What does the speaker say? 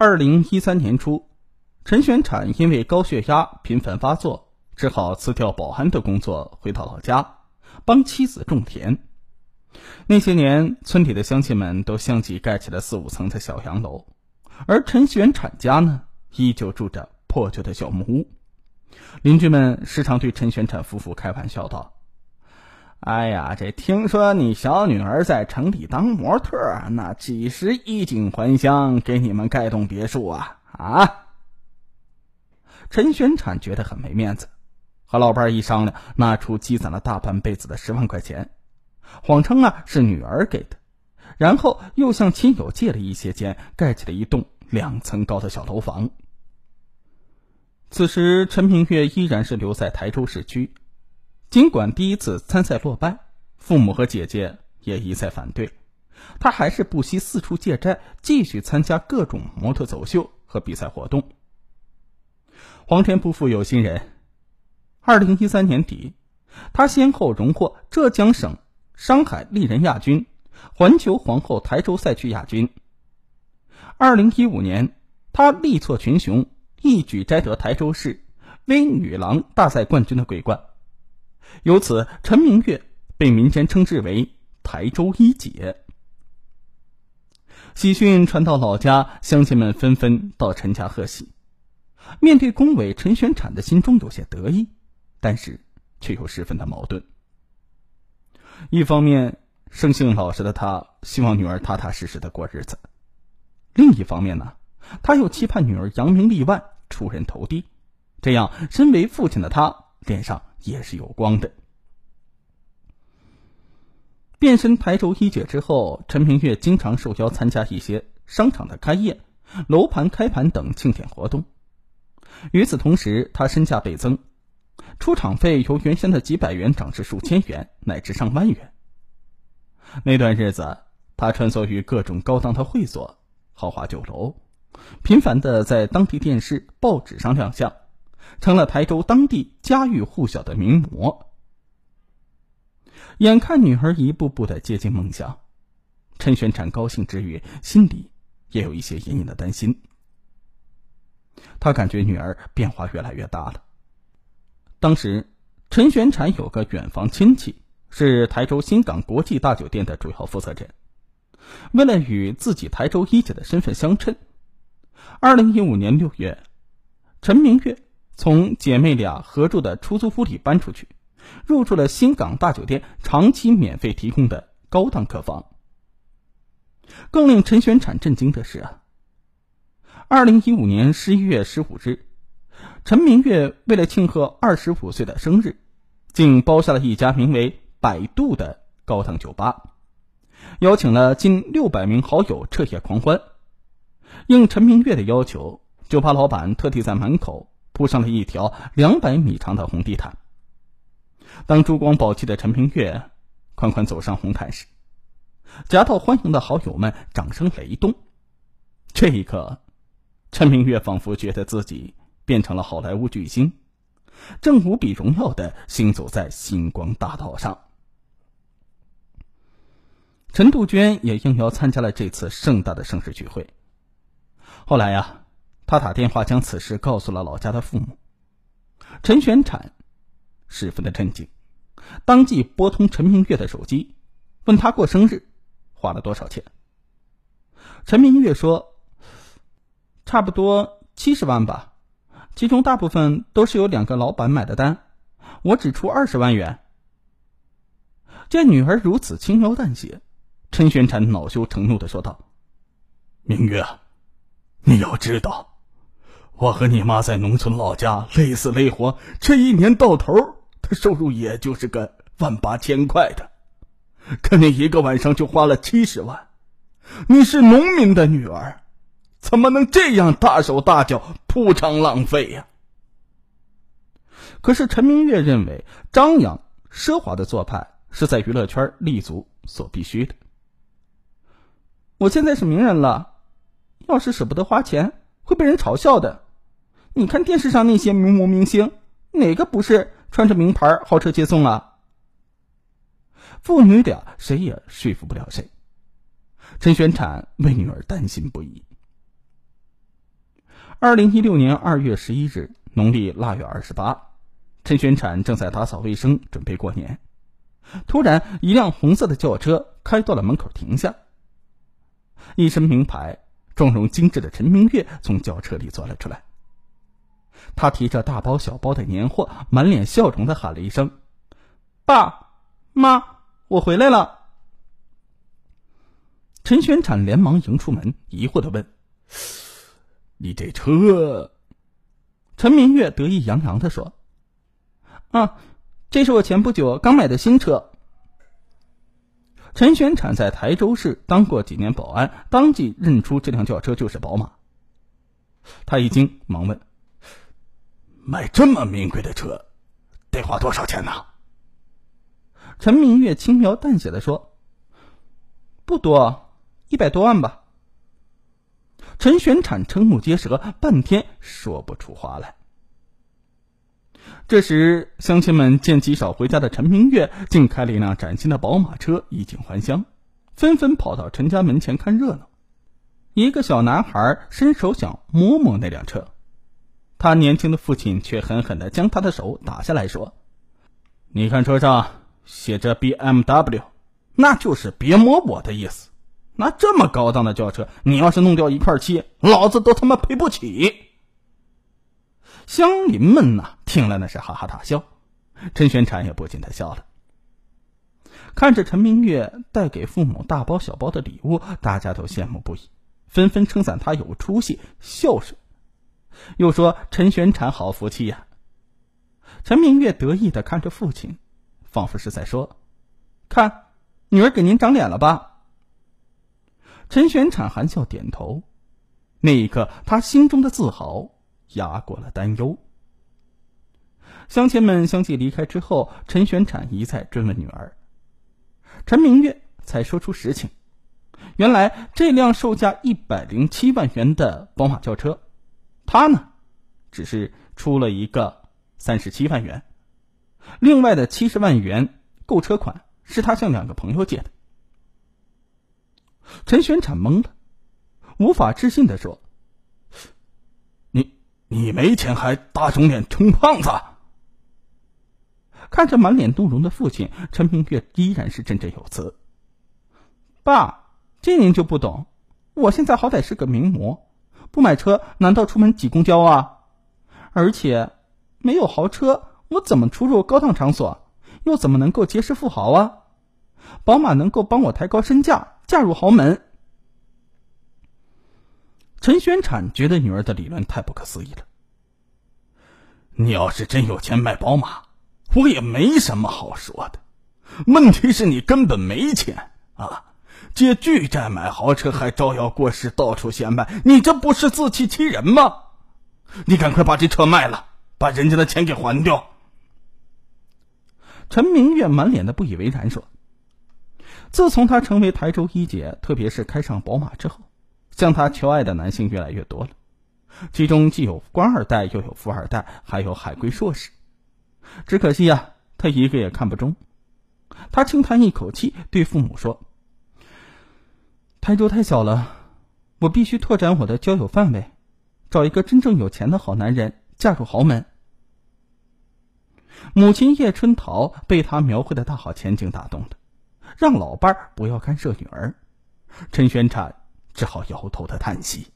二零一三年初，陈玄产因为高血压频繁发作，只好辞掉保安的工作，回到老家帮妻子种田。那些年，村里的乡亲们都相继盖起了四五层的小洋楼，而陈玄产家呢，依旧住着破旧的小木屋。邻居们时常对陈玄产夫妇开玩笑道：“哎呀，这听说你小女儿在城里当模特，那几时衣锦还乡，给你们盖栋别墅啊？”啊！陈玄产觉得很没面子，和老伴一商量，拿出积攒了大半辈子的十万块钱。谎称啊是女儿给的，然后又向亲友借了一些钱，盖起了一栋两层高的小楼房。此时，陈明月依然是留在台州市区，尽管第一次参赛落败，父母和姐姐也一再反对，他还是不惜四处借债，继续参加各种模特走秀和比赛活动。皇天不负有心人，二零一三年底，他先后荣获浙江省。商海丽人亚军，环球皇后台州赛区亚军。二零一五年，他力挫群雄，一举摘得台州市微女郎大赛冠军的桂冠。由此，陈明月被民间称之为“台州一姐”。喜讯传到老家，乡亲们纷纷到陈家贺喜。面对恭维，陈玄产的心中有些得意，但是却又十分的矛盾。一方面，生性老实的他希望女儿踏踏实实的过日子；另一方面呢，他又期盼女儿扬名立万、出人头地，这样身为父亲的他脸上也是有光的。变身台州一姐之后，陈明月经常受邀参加一些商场的开业、楼盘开盘等庆典活动。与此同时，他身价倍增。出场费由原先的几百元涨至数千元，乃至上万元。那段日子，他穿梭于各种高档的会所、豪华酒楼，频繁的在当地电视、报纸上亮相，成了台州当地家喻户晓的名模。眼看女儿一步步的接近梦想，陈玄产高兴之余，心里也有一些隐隐的担心。他感觉女儿变化越来越大了。当时，陈玄产有个远房亲戚是台州新港国际大酒店的主要负责人。为了与自己台州一姐的身份相称，二零一五年六月，陈明月从姐妹俩合住的出租屋里搬出去，入住了新港大酒店长期免费提供的高档客房。更令陈玄产震惊的是啊，二零一五年十一月十五日。陈明月为了庆贺二十五岁的生日，竟包下了一家名为“百度”的高档酒吧，邀请了近六百名好友彻夜狂欢。应陈明月的要求，酒吧老板特地在门口铺上了一条两百米长的红地毯。当珠光宝气的陈明月款款走上红毯时，夹道欢迎的好友们掌声雷动。这一刻，陈明月仿佛觉得自己。变成了好莱坞巨星，正无比荣耀的行走在星光大道上。陈杜鹃也应邀参加了这次盛大的盛世聚会。后来呀，他打电话将此事告诉了老家的父母。陈玄产十分的震惊，当即拨通陈明月的手机，问他过生日花了多少钱。陈明月说：“差不多七十万吧。”其中大部分都是由两个老板买的单，我只出二十万元。见女儿如此轻描淡写，陈玄产恼羞成怒的说道：“明月，你要知道，我和你妈在农村老家累死累活，这一年到头，她收入也就是个万八千块的，可你一个晚上就花了七十万，你是农民的女儿。”怎么能这样大手大脚、铺张浪费呀？可是陈明月认为，张扬奢华的做派是在娱乐圈立足所必须的。我现在是名人了，要是舍不得花钱，会被人嘲笑的。你看电视上那些名模明星，哪个不是穿着名牌豪车接送啊？父女俩谁也说服不了谁。陈玄产为女儿担心不已。二零一六年二月十一日，农历腊月二十八，陈玄产正在打扫卫生，准备过年。突然，一辆红色的轿车开到了门口停下。一身名牌、妆容精致的陈明月从轿车里钻了出来。他提着大包小包的年货，满脸笑容的喊了一声：“爸妈，我回来了。”陈玄产连忙迎出门，疑惑的问：“你这车？”陈明月得意洋洋的说：“啊，这是我前不久刚买的新车。”陈玄产在台州市当过几年保安，当即认出这辆轿车就是宝马。他一惊，忙问：“买这么名贵的车，得花多少钱呢？”陈明月轻描淡写的说：“不多。”一百多万吧。陈玄产瞠目结舌，半天说不出话来。这时，乡亲们见极少回家的陈明月竟开了一辆崭新的宝马车，衣锦还乡，纷纷跑到陈家门前看热闹。一个小男孩伸手想摸摸那辆车，他年轻的父亲却狠狠的将他的手打下来，说：“你看车上写着 BMW，那就是别摸我的意思。”那这么高档的轿车，你要是弄掉一块漆，老子都他妈赔不起。乡邻们呐，听了那是哈哈大笑，陈玄禅也不禁的笑了。看着陈明月带给父母大包小包的礼物，大家都羡慕不已，纷纷称赞他有出息、孝顺，又说陈玄产好福气呀。陈明月得意的看着父亲，仿佛是在说：“看，女儿给您长脸了吧。”陈玄产含笑点头，那一刻，他心中的自豪压过了担忧。乡亲们相继离开之后，陈玄产一再追问女儿，陈明月才说出实情。原来，这辆售价一百零七万元的宝马轿车，他呢，只是出了一个三十七万元，另外的七十万元购车款是他向两个朋友借的。陈玄产懵了，无法置信的说：“你你没钱还打肿脸充胖子？”看着满脸怒容的父亲，陈明月依然是振振有词：“爸，这您就不懂。我现在好歹是个名模，不买车难道出门挤公交啊？而且没有豪车，我怎么出入高档场所？又怎么能够结识富豪啊？宝马能够帮我抬高身价。”嫁入豪门，陈玄产觉得女儿的理论太不可思议了。你要是真有钱买宝马，我也没什么好说的。问题是你根本没钱啊！借巨债买豪车，还招摇过市，到处显摆，你这不是自欺欺人吗？你赶快把这车卖了，把人家的钱给还掉。陈明月满脸的不以为然说。自从他成为台州一姐，特别是开上宝马之后，向他求爱的男性越来越多了。其中既有官二代，又有富二代，还有海归硕士。只可惜呀，他一个也看不中。他轻叹一口气，对父母说：“台州太小了，我必须拓展我的交友范围，找一个真正有钱的好男人，嫁入豪门。”母亲叶春桃被他描绘的大好前景打动了。让老伴儿不要干涉女儿，陈玄产只好摇头的叹息。